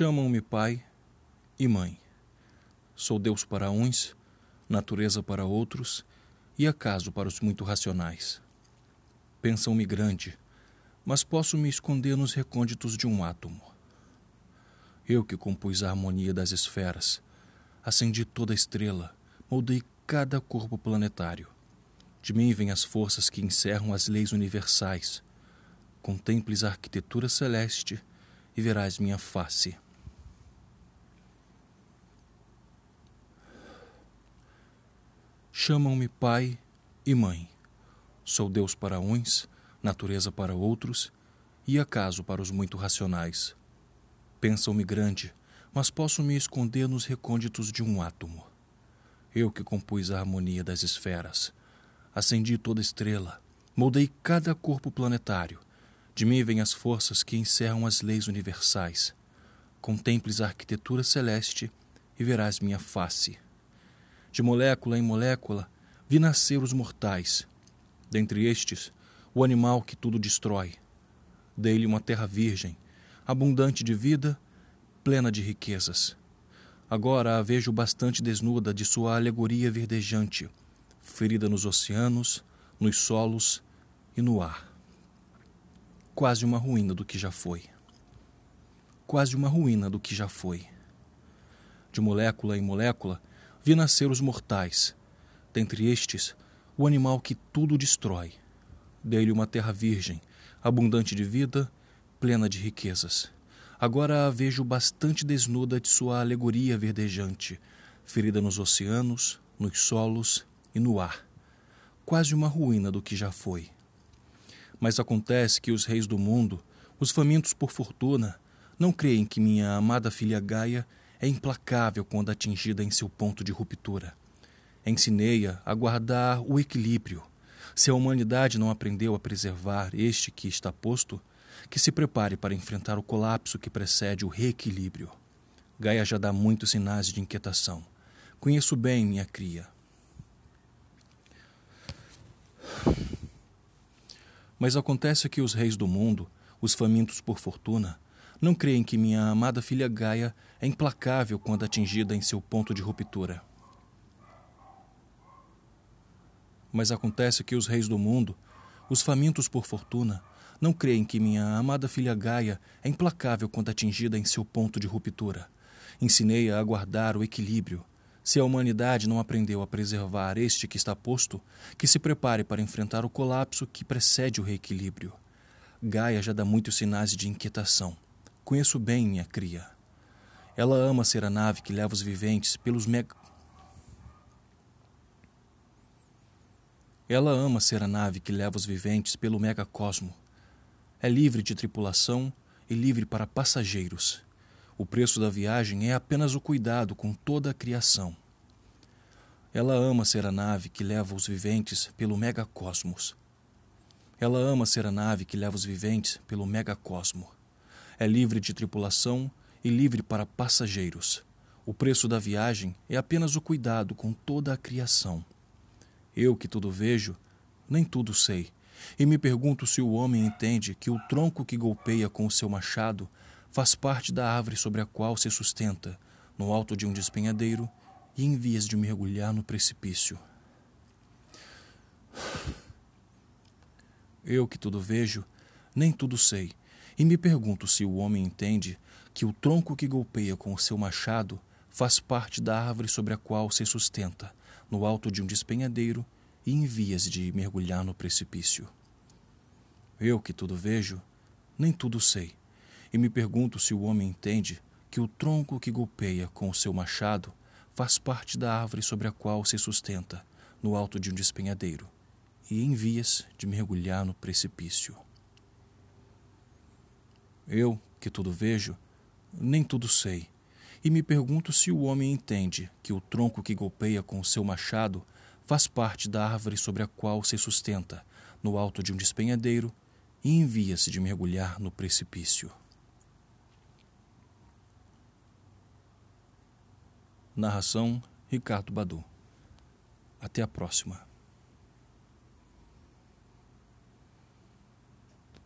Chamam-me pai e mãe. Sou Deus para uns, natureza para outros e acaso para os muito racionais. Pensam-me grande, mas posso me esconder nos recônditos de um átomo. Eu que compus a harmonia das esferas, acendi toda estrela, moldei cada corpo planetário. De mim vêm as forças que encerram as leis universais. Contemples a arquitetura celeste e verás minha face. Chamam-me pai e mãe. Sou Deus para uns, natureza para outros e acaso para os muito racionais. Pensam-me grande, mas posso me esconder nos recônditos de um átomo. Eu que compus a harmonia das esferas, acendi toda estrela, moldei cada corpo planetário de mim vêm as forças que encerram as leis universais. Contemples a arquitetura celeste e verás minha face. De molécula em molécula, vi nascer os mortais. Dentre estes, o animal que tudo destrói. Dei-lhe uma terra virgem, abundante de vida, plena de riquezas. Agora a vejo bastante desnuda de sua alegoria verdejante, ferida nos oceanos, nos solos e no ar quase uma ruína do que já foi. Quase uma ruína do que já foi. De molécula em molécula, vi nascer os mortais. Dentre estes, o animal que tudo destrói. Dei-lhe uma terra virgem, abundante de vida, plena de riquezas. Agora a vejo bastante desnuda de sua alegoria verdejante, ferida nos oceanos, nos solos e no ar. Quase uma ruína do que já foi. Mas acontece que os reis do mundo, os famintos por fortuna, não creem que minha amada filha Gaia é implacável quando atingida em seu ponto de ruptura. Ensinei-a a guardar o equilíbrio. Se a humanidade não aprendeu a preservar este que está posto, que se prepare para enfrentar o colapso que precede o reequilíbrio. Gaia já dá muitos sinais de inquietação. Conheço bem minha cria. Mas acontece que os reis do mundo, os famintos por fortuna, não creem que minha amada filha Gaia é implacável quando atingida em seu ponto de ruptura. Mas acontece que os reis do mundo, os famintos por fortuna, não creem que minha amada filha Gaia é implacável quando atingida em seu ponto de ruptura. Ensinei-a a guardar o equilíbrio, se a humanidade não aprendeu a preservar este que está posto, que se prepare para enfrentar o colapso que precede o reequilíbrio. Gaia já dá muitos sinais de inquietação. Conheço bem minha cria. Ela ama ser a nave que leva os viventes pelos mega. Ela ama ser a nave que leva os viventes pelo megacosmo. É livre de tripulação e livre para passageiros. O preço da viagem é apenas o cuidado com toda a criação. Ela ama ser a nave que leva os viventes pelo megacosmos. Ela ama ser a nave que leva os viventes pelo megacosmo. É livre de tripulação e livre para passageiros. O preço da viagem é apenas o cuidado com toda a criação. Eu que tudo vejo, nem tudo sei, e me pergunto se o homem entende que o tronco que golpeia com o seu machado faz parte da árvore sobre a qual se sustenta, no alto de um despenhadeiro, e em vias de mergulhar no precipício. Eu que tudo vejo, nem tudo sei, e me pergunto se o homem entende que o tronco que golpeia com o seu machado faz parte da árvore sobre a qual se sustenta, no alto de um despenhadeiro e em vias de mergulhar no precipício. Eu que tudo vejo, nem tudo sei, e me pergunto se o homem entende que o tronco que golpeia com o seu machado faz parte da árvore sobre a qual se sustenta, no alto de um despenhadeiro, e em vias de mergulhar no precipício. Eu, que tudo vejo, nem tudo sei, e me pergunto se o homem entende que o tronco que golpeia com o seu machado faz parte da árvore sobre a qual se sustenta, no alto de um despenhadeiro, e em vias de mergulhar no precipício. Narração Ricardo Badu. Até a próxima.